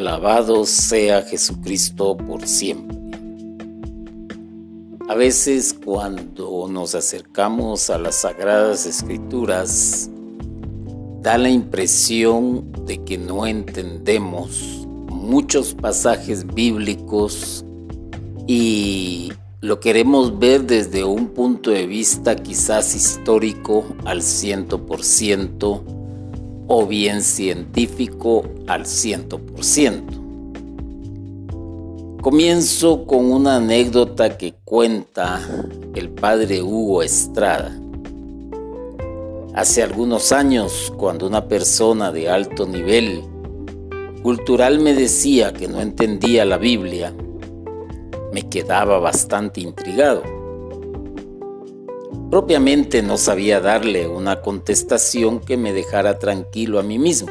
Alabado sea Jesucristo por siempre. A veces cuando nos acercamos a las sagradas escrituras, da la impresión de que no entendemos muchos pasajes bíblicos y lo queremos ver desde un punto de vista quizás histórico al ciento por ciento o bien científico al ciento por ciento. Comienzo con una anécdota que cuenta el padre Hugo Estrada. Hace algunos años, cuando una persona de alto nivel cultural me decía que no entendía la Biblia, me quedaba bastante intrigado. Propiamente no sabía darle una contestación que me dejara tranquilo a mí mismo.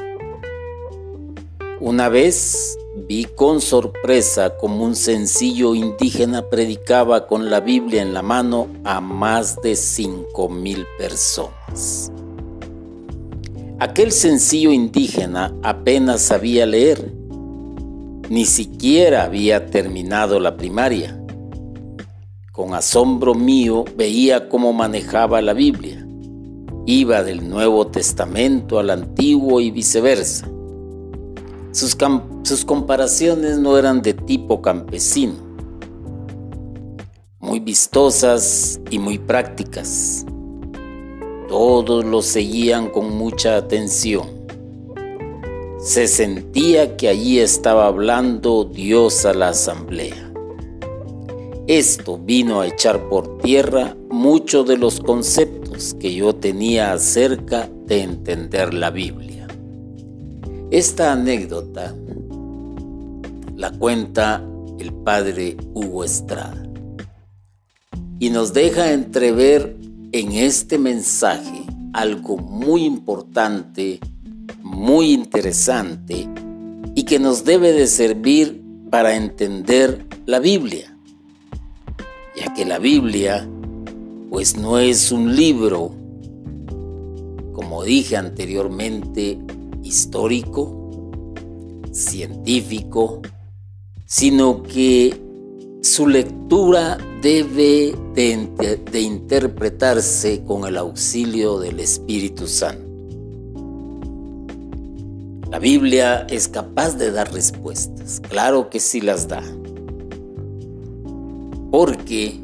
Una vez Vi con sorpresa como un sencillo indígena predicaba con la Biblia en la mano a más de cinco mil personas. Aquel sencillo indígena apenas sabía leer, ni siquiera había terminado la primaria. Con asombro mío veía cómo manejaba la Biblia. Iba del Nuevo Testamento al Antiguo y viceversa sus, comparaciones no eran de tipo campesino, muy vistosas y muy prácticas. Todos lo seguían con mucha atención. Se sentía que allí estaba hablando Dios a la asamblea. Esto vino a echar por tierra muchos de los conceptos que yo tenía acerca de entender la Biblia. Esta anécdota la cuenta el padre Hugo Estrada y nos deja entrever en este mensaje algo muy importante, muy interesante y que nos debe de servir para entender la Biblia, ya que la Biblia pues no es un libro, como dije anteriormente, histórico, científico, sino que su lectura debe de, interpretarse con el auxilio del Espíritu Santo. La Biblia es capaz de dar respuestas, claro que sí las da, porque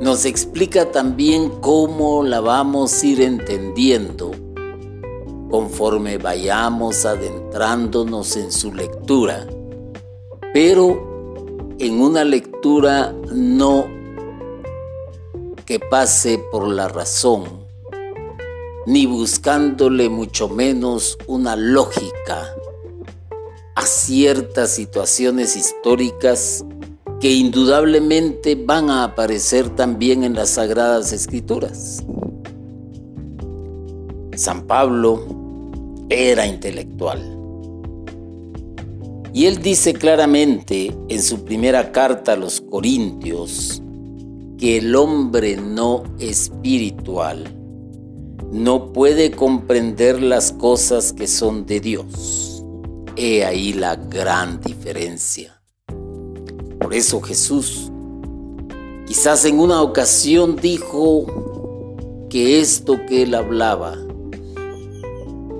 nos explica también cómo la vamos a ir entendiendo conforme vayamos adentrándonos en su lectura, pero en una lectura no que pase por la razón, ni buscándole mucho menos una lógica a ciertas situaciones históricas que indudablemente van a aparecer también en las Sagradas Escrituras. San Pablo era intelectual. Y él dice claramente en su primera carta a los Corintios que el hombre no espiritual no puede comprender las cosas que son de Dios. He ahí la gran diferencia. Por eso Jesús quizás en una ocasión dijo que esto que él hablaba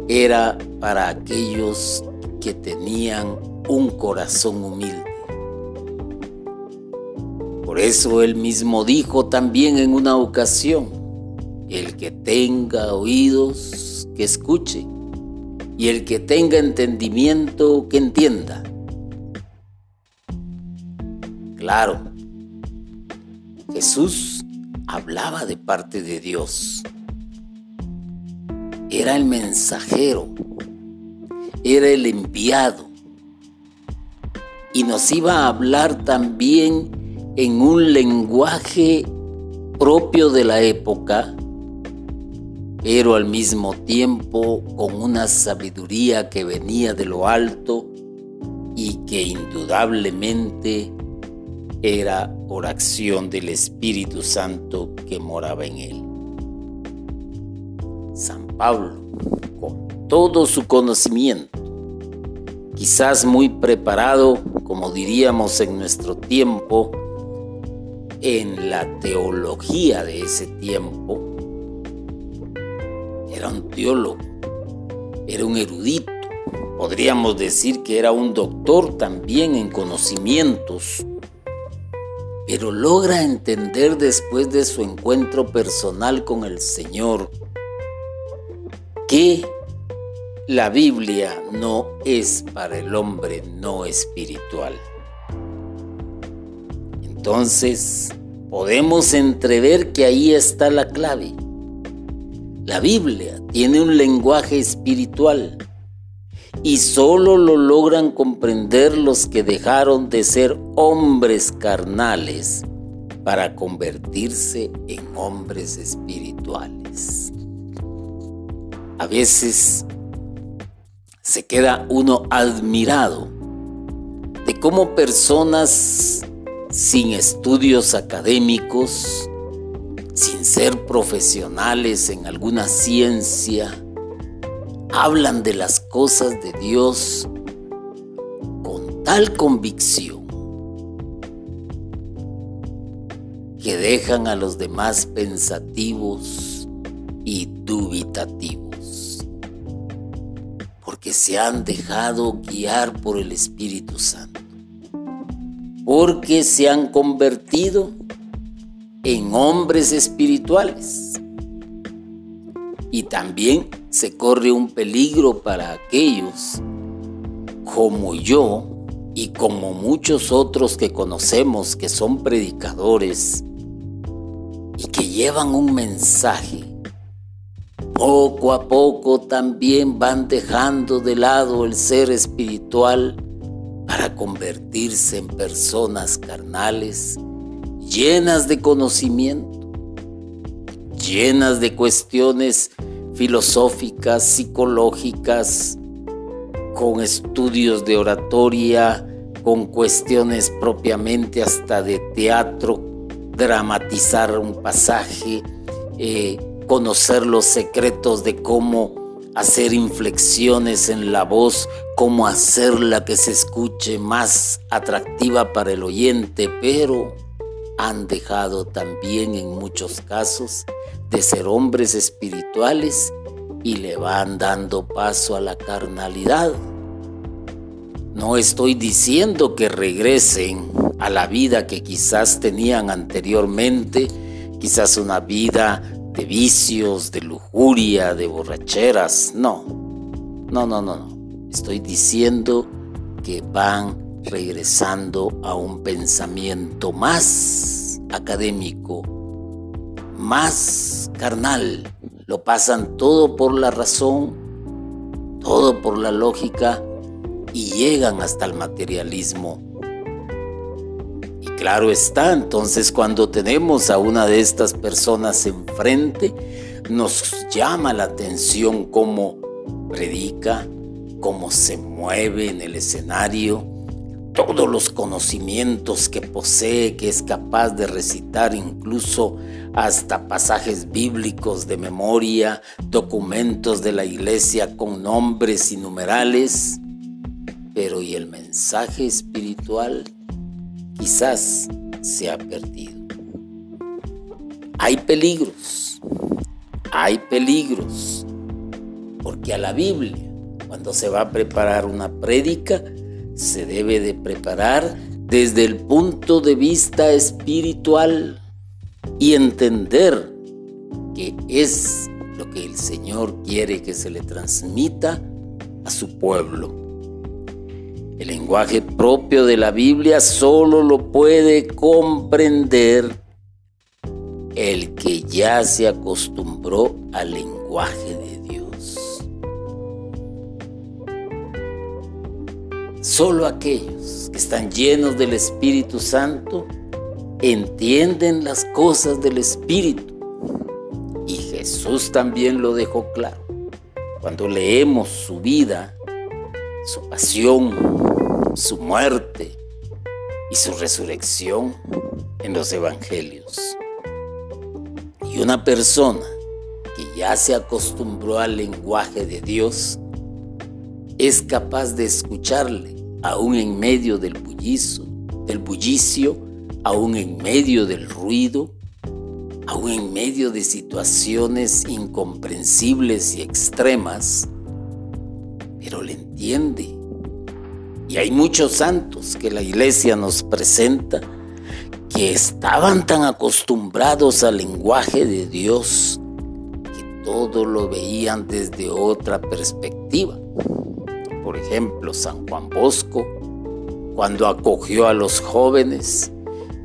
era para aquellos que tenían un corazón humilde. Por eso él mismo dijo también en una ocasión, el que tenga oídos, que escuche, y el que tenga entendimiento, que entienda. Claro, Jesús hablaba de parte de Dios. Era el mensajero, era el enviado. Y nos iba a hablar también en un lenguaje propio de la época, pero al mismo tiempo con una sabiduría que venía de lo alto y que indudablemente era por acción del Espíritu Santo que moraba en él. San Pablo, con todo su conocimiento, quizás muy preparado, como diríamos en nuestro tiempo, en la teología de ese tiempo. Era un teólogo, era un erudito, podríamos decir que era un doctor también en conocimientos, pero logra entender después de su encuentro personal con el Señor que la Biblia no es para el hombre no espiritual. Entonces, podemos entrever que ahí está la clave. La Biblia tiene un lenguaje espiritual y solo lo logran comprender los que dejaron de ser hombres carnales para convertirse en hombres espirituales. A veces se queda uno admirado de cómo personas sin estudios académicos, sin ser profesionales en alguna ciencia, hablan de las cosas de Dios con tal convicción que dejan a los demás pensativos y dubitativos, porque se han dejado guiar por el Espíritu Santo, porque se han convertido en hombres espirituales. Y también se corre un peligro para aquellos como yo y como muchos otros que conocemos que son predicadores y que llevan un mensaje. Poco a poco también van dejando de lado el ser espiritual para convertirse en personas carnales llenas de conocimiento, llenas de cuestiones filosóficas, psicológicas, con estudios de oratoria, con cuestiones propiamente hasta de teatro, dramatizar un pasaje, eh, conocer los secretos de cómo hacer inflexiones en la voz, cómo hacerla que se escuche más atractiva para el oyente, pero han dejado también en muchos casos de ser hombres espirituales y le van dando paso a la carnalidad. No estoy diciendo que regresen a la vida que quizás tenían anteriormente, quizás una vida de vicios, de lujuria, de borracheras. No, no, no, no, no. Estoy diciendo que van regresando a un pensamiento más académico, más carnal. Lo pasan todo por la razón, todo por la lógica y llegan hasta el materialismo. Y claro está, entonces cuando tenemos a una de estas personas enfrente, nos llama la atención cómo predica, cómo se mueve en el escenario, todos los conocimientos que posee, que es capaz de recitar incluso hasta pasajes bíblicos de memoria, documentos de la iglesia con nombres y numerales, pero y el mensaje espiritual quizás se ha perdido. Hay peligros, hay peligros, porque a la Biblia, cuando se va a preparar una prédica, se debe de preparar desde el punto de vista espiritual y entender que es lo que el Señor quiere que se le transmita a su pueblo. El lenguaje propio de la Biblia solo lo puede comprender el que ya se acostumbró al lenguaje de Solo aquellos que están llenos del Espíritu Santo entienden las cosas del Espíritu. Y Jesús también lo dejó claro. Cuando leemos su vida, su pasión, su muerte y su resurrección en los evangelios. Y una persona que ya se acostumbró al lenguaje de Dios, es capaz de escucharle aún en medio del bullizo, del bullicio, aún en medio del ruido, aún en medio de situaciones incomprensibles y extremas, pero le entiende. Y hay muchos santos que la iglesia nos presenta que estaban tan acostumbrados al lenguaje de Dios que todo lo veían desde otra perspectiva. Por ejemplo, San Juan Bosco, cuando acogió a los jóvenes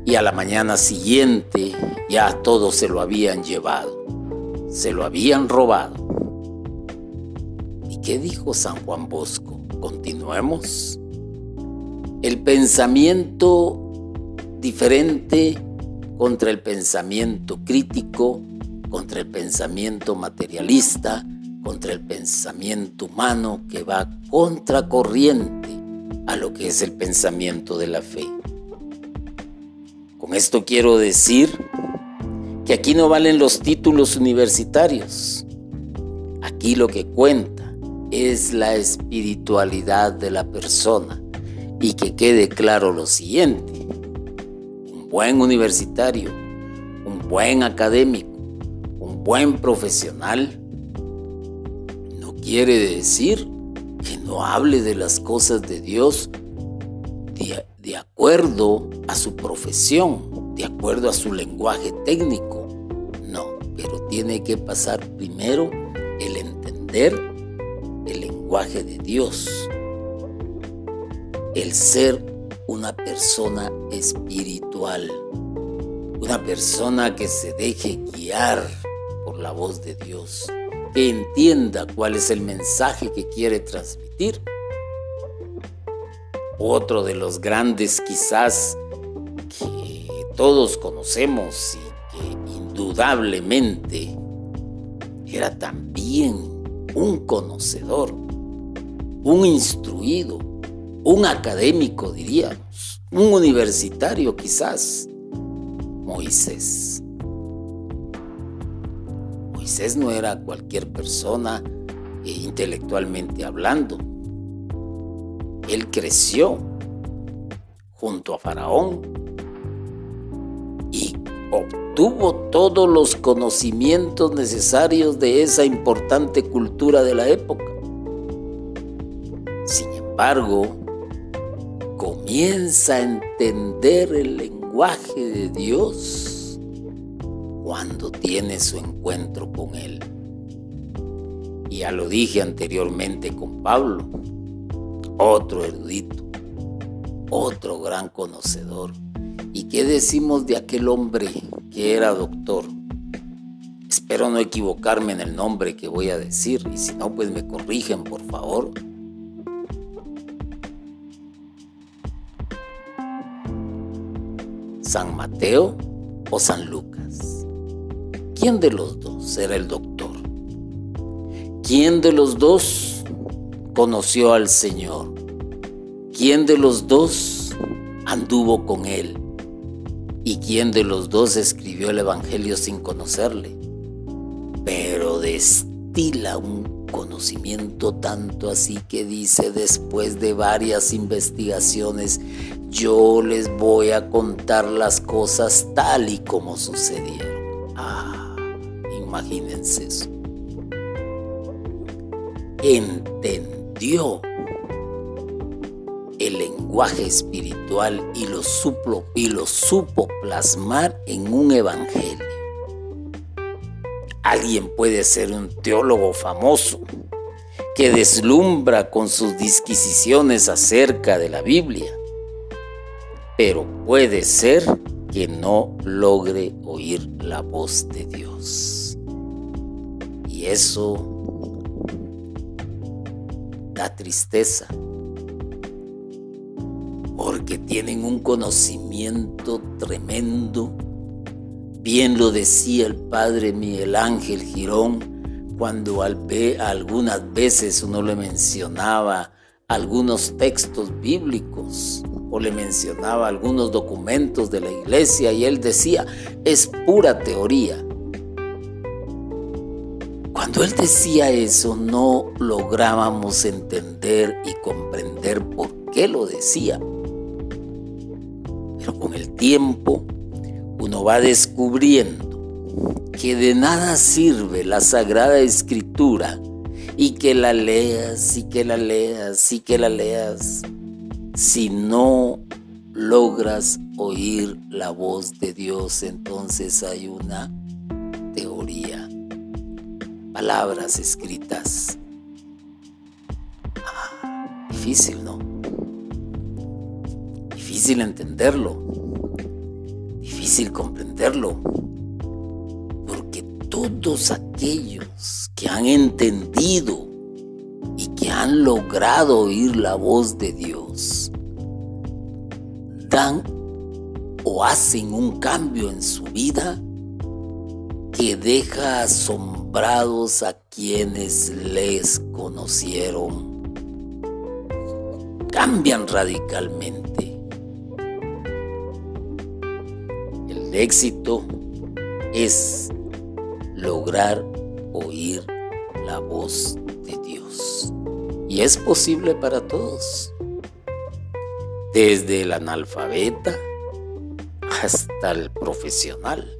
y a la mañana siguiente ya todo se lo habían llevado, se lo habían robado. ¿Y qué dijo San Juan Bosco? Continuemos. El pensamiento diferente contra el pensamiento crítico, contra el pensamiento materialista, contra el pensamiento humano que va contracorriente a lo que es el pensamiento de la fe. Con esto quiero decir que aquí no valen los títulos universitarios. Aquí lo que cuenta es la espiritualidad de la persona. Y que quede claro lo siguiente buen universitario, un buen académico, un buen profesional, quiere decir que no hable de las cosas de Dios de, acuerdo a su profesión, de acuerdo a su lenguaje técnico. No, pero tiene que pasar primero el entender el lenguaje de Dios, el ser una persona espiritual, una persona que se deje guiar por la voz de Dios, que entienda cuál es el mensaje que quiere transmitir. Otro de los grandes quizás que todos conocemos y que indudablemente era también un conocedor, un instruido, un académico, diríamos, un universitario quizás, Moisés. Moisés no era cualquier persona eh, intelectualmente hablando. Él creció junto a Faraón y obtuvo todos los conocimientos necesarios de esa importante cultura de la época. Sin embargo, comienza a entender el lenguaje de Dios cuando tiene su encuentro con Él. Ya lo dije anteriormente con Pablo, otro erudito, otro gran conocedor. ¿Y qué decimos de aquel hombre que era doctor? Espero no equivocarme en el nombre que voy a decir y si no, pues me corrigen por favor. San Mateo o San Lucas? ¿Quién de los dos era el doctor? ¿Quién de los dos conoció al Señor? ¿Quién de los dos anduvo con Él? ¿Y quién de los dos escribió el Evangelio sin conocerle? Pero destila un conocimiento tanto así que dice después de varias investigaciones yo les voy a contar las cosas tal y como sucedieron. Imagínense eso. Entendió el lenguaje espiritual y lo, y lo supo plasmar en un evangelio. Alguien puede ser un teólogo famoso que deslumbra con sus disquisiciones acerca de la Biblia pero puede ser que no logre oír la voz de Dios. Eso da tristeza, porque tienen un conocimiento tremendo. Bien lo decía el padre Miguel Ángel Girón cuando al algunas veces uno le mencionaba algunos textos bíblicos o le mencionaba algunos documentos de la iglesia y él decía, es pura teoría. Cuando él decía eso, no lográbamos entender y comprender por qué lo decía. Pero con el tiempo, uno va descubriendo que de nada sirve la Sagrada Escritura y que la leas y que la leas y que la leas si no logras oír la voz de Dios, entonces hay una palabras escritas. Ah, difícil, ¿no? Difícil entenderlo, difícil comprenderlo, porque todos aquellos que han entendido y que han logrado oír la voz de Dios, dan o hacen un cambio en su vida que deja a quienes les conocieron. Cambian radicalmente. El éxito es lograr oír la voz de Dios. Y es posible para todos desde el analfabeta hasta el profesional.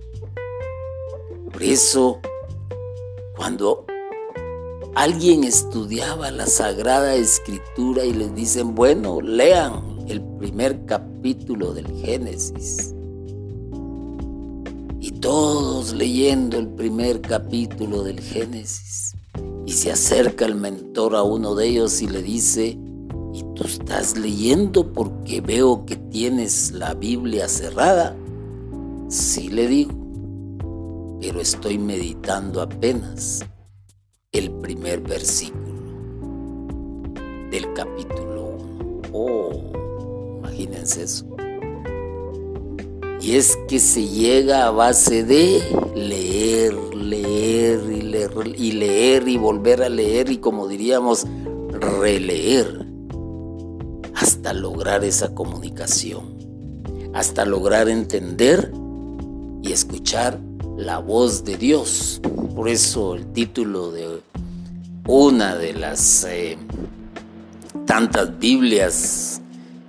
Por eso, cuando alguien estudiaba la Sagrada Escritura y les dicen, bueno, lean el primer capítulo del Génesis. Y todos leyendo el primer capítulo del Génesis. Y se acerca el mentor a uno de ellos y le dice, y tú estás leyendo porque veo que tienes la Biblia cerrada. Sí le digo, pero estoy meditando apenas el primer versículo del capítulo 1. Oh, imagínense eso. Y es que se llega a base de leer, leer y leer y leer y volver a leer y como diríamos, releer hasta lograr esa comunicación, hasta lograr entender y escuchar la voz de Dios. Por eso el título de una de las eh, tantas Biblias,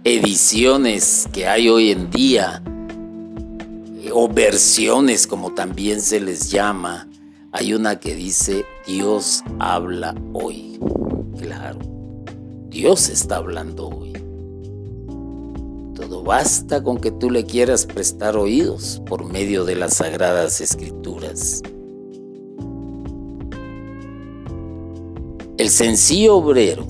ediciones que hay hoy en día, o versiones como también se les llama, hay una que dice Dios habla hoy. Claro, Dios está hablando hoy. Basta con que tú le quieras prestar oídos por medio de las sagradas escrituras. El sencillo obrero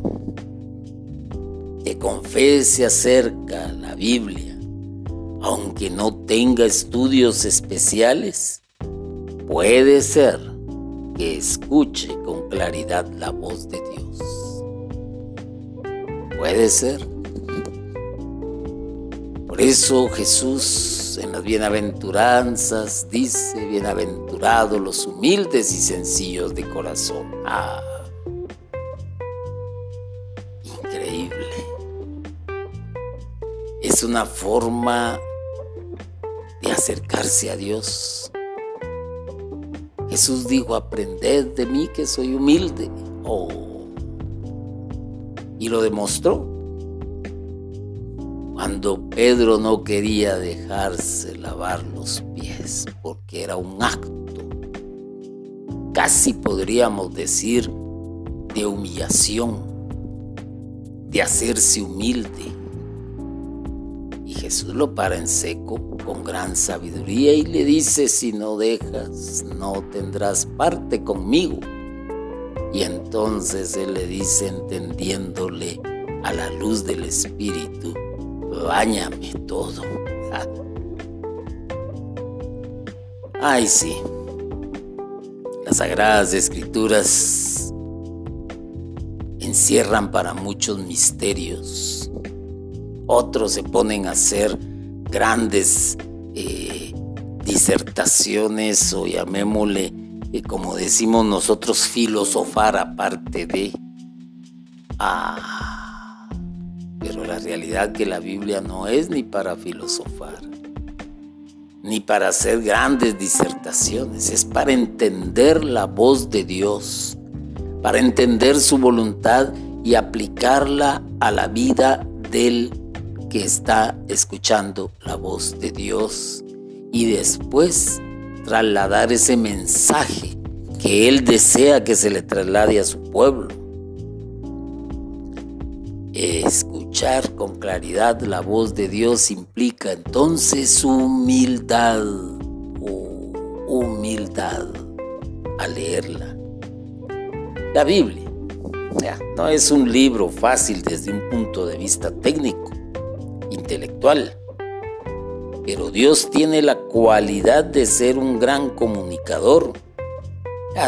que confese acerca la Biblia, aunque no tenga estudios especiales, puede ser que escuche con claridad la voz de Dios. Puede ser. Por eso Jesús en las bienaventuranzas dice, bienaventurados los humildes y sencillos de corazón. Ah, increíble. Es una forma de acercarse a Dios. Jesús dijo, aprended de mí que soy humilde. Oh. Y lo demostró cuando Pedro no quería dejarse lavar los pies porque era un acto, casi podríamos decir, de humillación, de hacerse humilde. Y Jesús lo para en seco con gran sabiduría y le dice, si no dejas, no tendrás parte conmigo. Y entonces él le dice, entendiéndole a la luz del Espíritu, Báñame todo. Ay, sí. Las sagradas escrituras encierran para muchos misterios. Otros se ponen a hacer grandes eh, disertaciones o llamémosle, eh, como decimos nosotros, filosofar aparte de... Ah, la realidad que la Biblia no es ni para filosofar, ni para hacer grandes disertaciones, es para entender la voz de Dios. para entender su voluntad y aplicarla a la vida del que está escuchando la voz de Dios y después trasladar ese mensaje que Él desea que se le traslade a su pueblo. Escuchar con claridad la voz de Dios implica entonces humildad, humildad al leerla. La Biblia no es un libro fácil desde un punto de vista técnico, intelectual, pero Dios tiene la cualidad de ser un gran comunicador.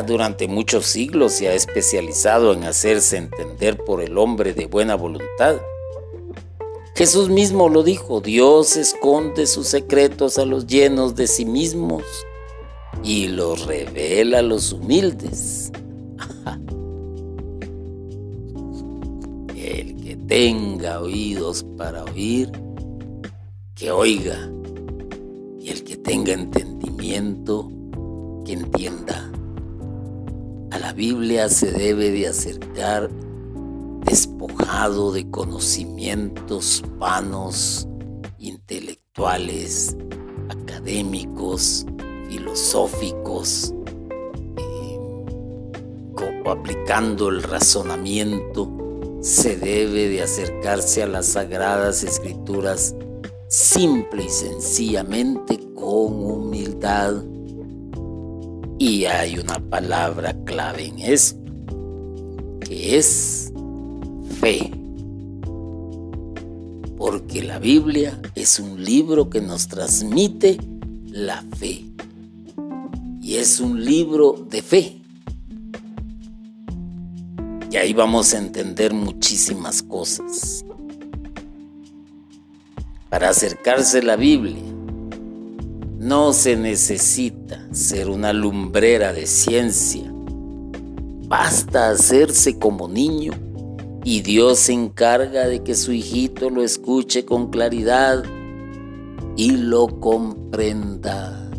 durante muchos siglos se ha especializado en hacerse entender por el hombre de buena voluntad. Jesús mismo lo dijo, Dios esconde sus secretos a los llenos de sí mismos y los revela a los humildes. El que tenga oídos para oír, que oiga. Y el que tenga entendimiento, que entienda. A la Biblia se debe de acercar despojado de conocimientos vanos, intelectuales, académicos, filosóficos, eh, aplicando el razonamiento, se debe de acercarse a las sagradas escrituras simple y sencillamente con humildad. Y hay una palabra clave en esto, que es fe. Porque la Biblia es un libro que nos transmite la fe y es un libro de fe. Y ahí vamos a entender muchísimas cosas. Para acercarse a la Biblia, no se necesita ser una lumbrera de ciencia. Basta hacerse como niño y Dios se encarga de que su hijito lo escuche con claridad y lo comprenda.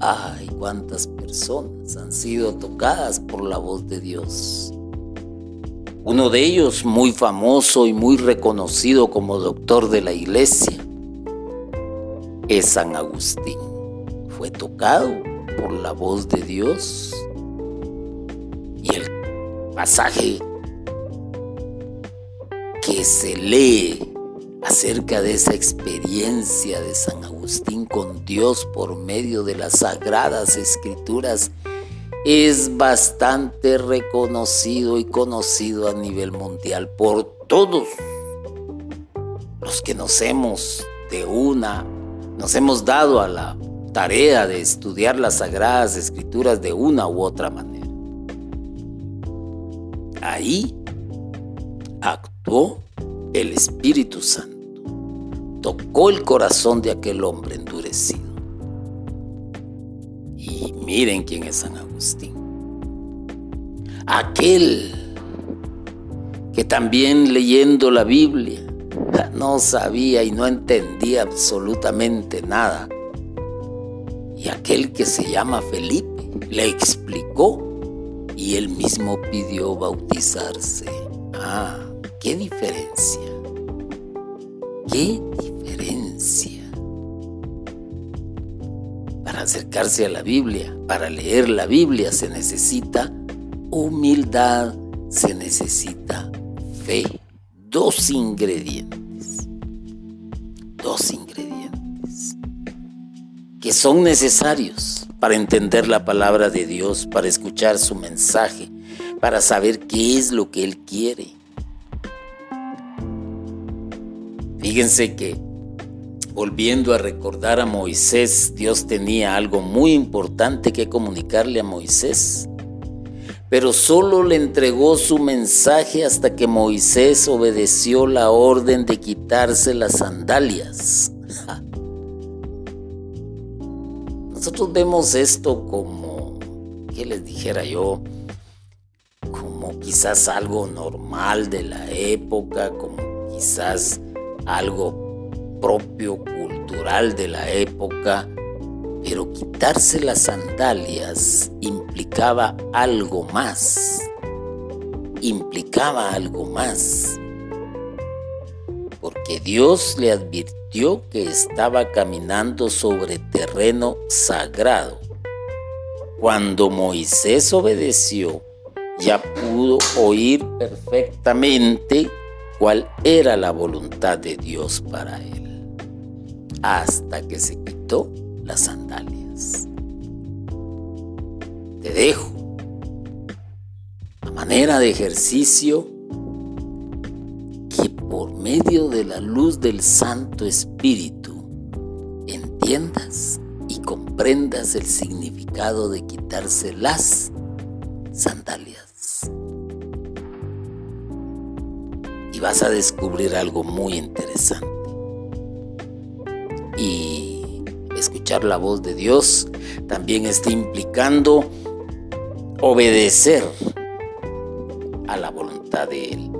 Ay, cuántas personas han sido tocadas por la voz de Dios. Uno de ellos, muy famoso y muy reconocido como doctor de la iglesia, es San Agustín. Fue tocado por la voz de Dios. Y el pasaje que se lee acerca de esa experiencia de San Agustín con Dios por medio de las sagradas escrituras es bastante reconocido y conocido a nivel mundial por todos los que nos hemos de una, nos hemos dado a la tarea de estudiar las sagradas escrituras de una u otra manera. Ahí actuó el Espíritu Santo tocó el corazón de aquel hombre endurecido. Y miren quién es San Agustín. Aquel que también leyendo la Biblia no sabía y no entendía absolutamente nada. Y aquel que se llama Felipe le explicó y él mismo pidió bautizarse. Ah, qué diferencia. Qué diferencia. Para acercarse a la Biblia, para leer la Biblia se necesita humildad, se necesita fe. Dos ingredientes. Dos ingredientes que son necesarios para entender la palabra de Dios, para escuchar su mensaje, para saber qué es lo que Él quiere. Fíjense que volviendo a recordar a Moisés, Dios tenía algo muy importante que comunicarle a Moisés, pero solo le entregó su mensaje hasta que Moisés obedeció la orden de quitarse las sandalias. Nosotros vemos esto como, ¿qué les dijera yo? Como quizás algo normal de la época, como quizás algo propio, cultural de la época, pero quitarse las sandalias implicaba algo más. implicaba algo más, porque Dios le advirtió que estaba caminando sobre terreno sagrado. Cuando Moisés obedeció, ya pudo oír perfectamente cuál era la voluntad de Dios para él, hasta que se quitó las sandalias. Te dejo a manera de ejercicio que por medio de la luz del Santo Espíritu entiendas y comprendas el significado de quitarse las sandalias. Vas a descubrir algo muy interesante. Y escuchar la voz de Dios también está implicando obedecer a la voluntad de Él.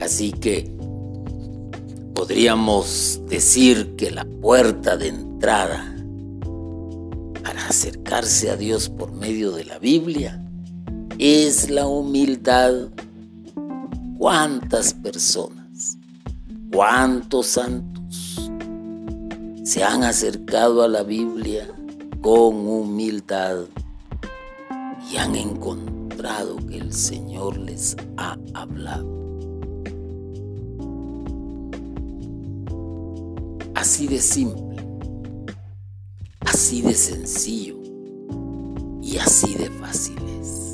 Así que podríamos decir que la puerta de entrada para acercarse a Dios por medio de la Biblia es la humildad. ¿Cuántas personas, cuántos santos se han acercado a la Biblia con humildad y han encontrado que el Señor les ha hablado? Así de simple así de sencillo y así de fáciles.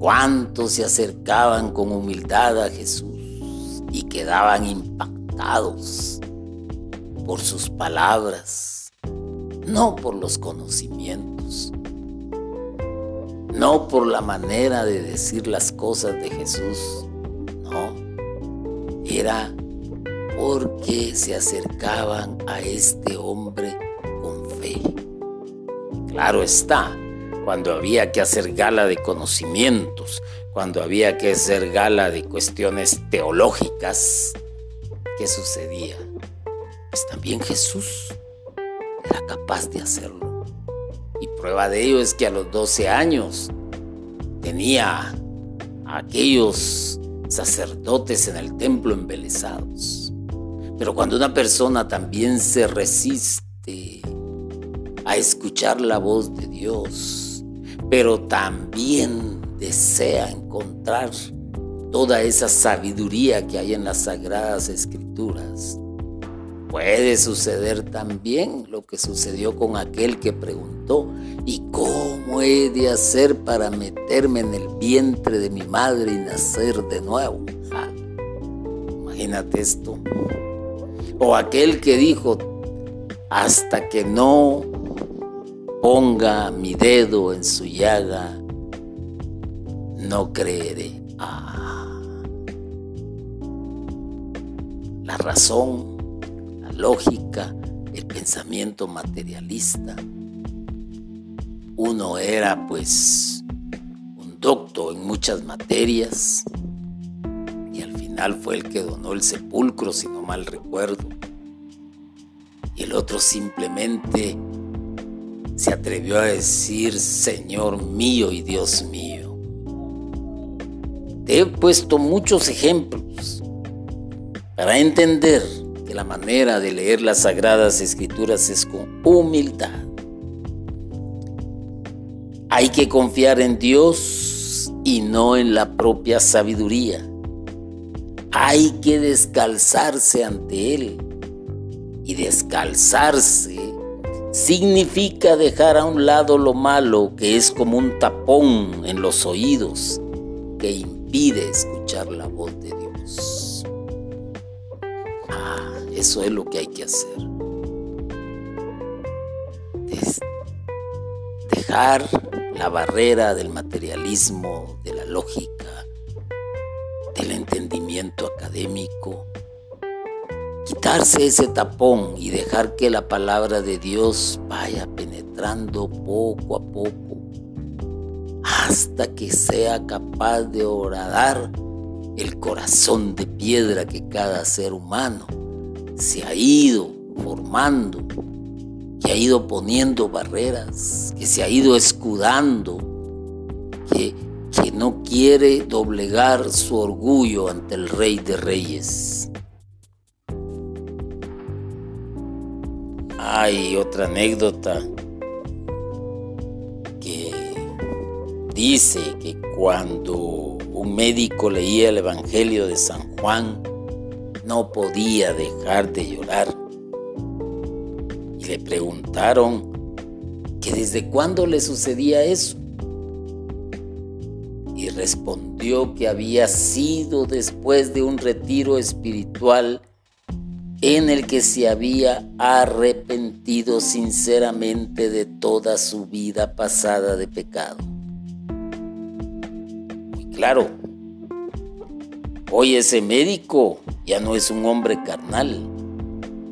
¿Cuántos se acercaban con humildad a Jesús y quedaban impactados por sus palabras, no por los conocimientos, no por la manera de decir las cosas de Jesús, no, era porque se acercaban a este hombre Claro está, cuando había que hacer gala de conocimientos, cuando había que hacer gala de cuestiones teológicas, ¿qué sucedía? Pues también Jesús era capaz de hacerlo. Y prueba de ello es que a los 12 años tenía a aquellos sacerdotes en el templo embelesados. Pero cuando una persona también se resiste a escuchar la voz de Dios, pero también desea encontrar toda esa sabiduría que hay en las sagradas escrituras. Puede suceder también lo que sucedió con aquel que preguntó, ¿y cómo he de hacer para meterme en el vientre de mi madre y nacer de nuevo? imagínate esto. O aquel que dijo, hasta que no ponga mi dedo en su llaga, no creeré. Ah. La razón, la lógica, el pensamiento materialista. Uno era pues un doctor en muchas materias y al final fue el que donó el sepulcro, si no mal recuerdo. Y el otro simplemente se atrevió a decir, Señor mío y Dios mío. Te he puesto muchos ejemplos para entender que la manera de leer las sagradas escrituras es con humildad. Hay que confiar en Dios y no en la propia sabiduría. Hay que descalzarse ante Él. Y descalzarse significa dejar a un lado lo malo que es como un tapón en los oídos que impide escuchar la voz de Dios. Ah, eso es lo que hay que hacer. dejar la barrera del materialismo, de la lógica, del entendimiento académico quitarse ese tapón y dejar que la palabra de Dios vaya penetrando poco a poco hasta que sea capaz de horadar el corazón de piedra que cada ser humano se ha ido formando, que ha ido poniendo barreras, que se ha ido escudando que, que no quiere doblegar su orgullo ante el Rey de Reyes. Hay otra anécdota que dice que cuando un médico leía el Evangelio de San Juan, no podía dejar de llorar. Y le preguntaron que desde cuándo le sucedía eso. Y respondió que había sido después de un retiro espiritual en el que se había arrepentido sinceramente de toda su vida pasada de pecado. Muy claro, hoy ese médico ya no es un hombre carnal,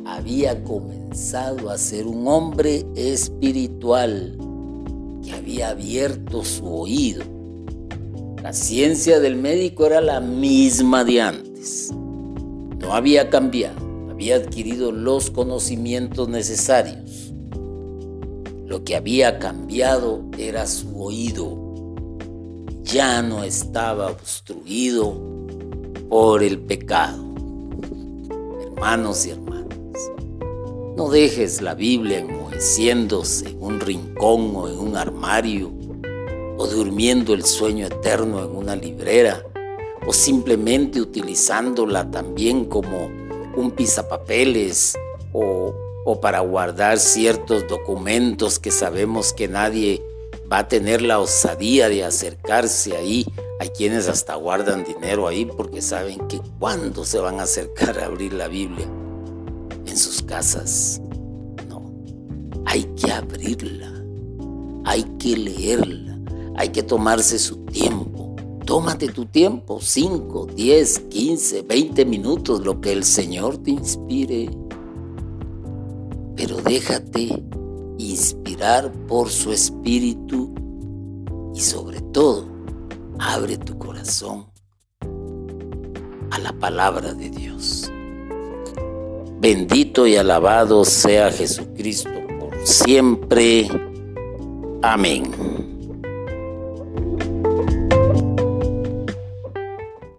había comenzado a ser un hombre espiritual que había abierto su oído. La ciencia del médico era la misma de antes, no había cambiado había adquirido los conocimientos necesarios. Lo que había cambiado era su oído. Ya no estaba obstruido por el pecado. Hermanos y hermanas, no dejes la Biblia enmoheciéndose en un rincón o en un armario, o durmiendo el sueño eterno en una librera, o simplemente utilizándola también como un pisapapeles o, o para guardar ciertos documentos que sabemos que nadie va a tener la osadía de acercarse ahí. Hay quienes hasta guardan dinero ahí porque saben que cuando se van a acercar a abrir la Biblia en sus casas. No, hay que abrirla, hay que leerla, hay que tomarse su tiempo Tómate tu tiempo, 5, 10, 15, 20 minutos, lo que el Señor te inspire. Pero déjate inspirar por su espíritu y sobre todo, abre tu corazón a la palabra de Dios. Bendito y alabado sea Jesucristo por siempre. Amén.